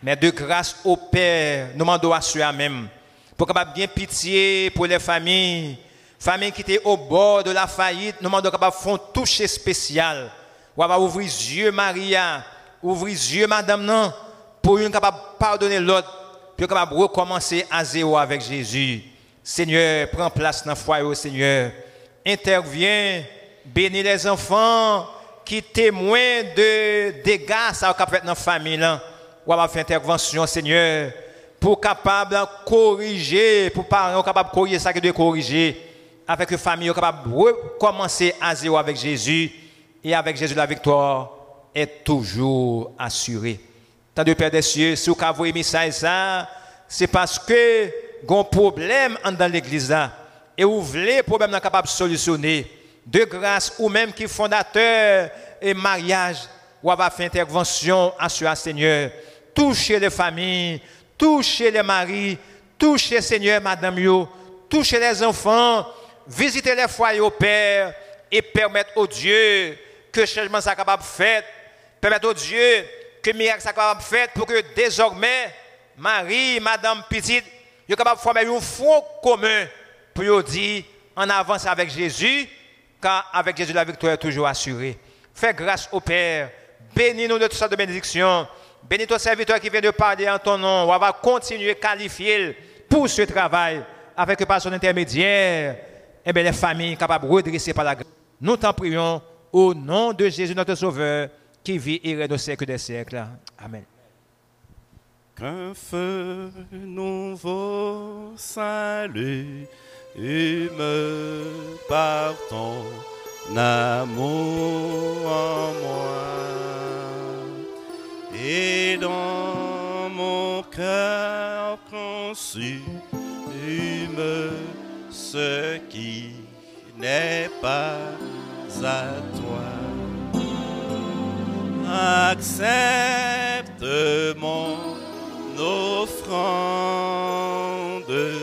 Mais de grâce au Père, nous demandons à soi-même, pour capable bien pitié pour les familles, familles qui étaient au bord de la faillite, nous demandons capable faire toucher spécial. On va ouvrir les yeux, Maria, Ouvrez les yeux, madame, non, pour une capable pardonner l'autre, pour capable recommencer à zéro avec Jésus. Seigneur, prends place dans le foyer, Seigneur. Interviens, bénis les enfants qui témoignent de dégâts ça a fait dans famille. Ou va faire intervention, Seigneur, pour capable de corriger, pour parents capable corriger ça qui doit corriger avec une famille capable de recommencer à zéro avec Jésus. Et avec Jésus, la victoire est toujours assurée. Tant de Père des cieux, si vous avez message ça, c'est parce que un problème dans l'église là. Et vous voulez problème capable de solutionner. De grâce, ou même qui fondateur et mariage, ou va faire intervention, assurer Seigneur. Touchez les familles, touchez les maris, touchez Seigneur, Madame Yo, touchez les enfants, visiter les foyers au Père et permettre au Dieu que changement soit capable de faire. Permettre au Dieu que miracle soit capable de faire pour que désormais, Marie, Madame Petite, soient capable de former un front commun pour dire en avance avec Jésus, car avec Jésus la victoire est toujours assurée. Fais grâce au Père. Bénis-nous de toutes sortes de bénédictions. Bénis ton serviteur qui vient de parler en ton nom. On va continuer à qualifier pour ce travail avec par son intermédiaire eh les familles capables de redresser par la grâce. Nous t'en prions au nom de Jésus, notre Sauveur, qui vit et règne au siècle des siècles. Amen. Qu'un feu nouveau salut me par ton amour en moi et dans mon cœur conçu me ce qui n'est pas à toi. Accepte mon offrande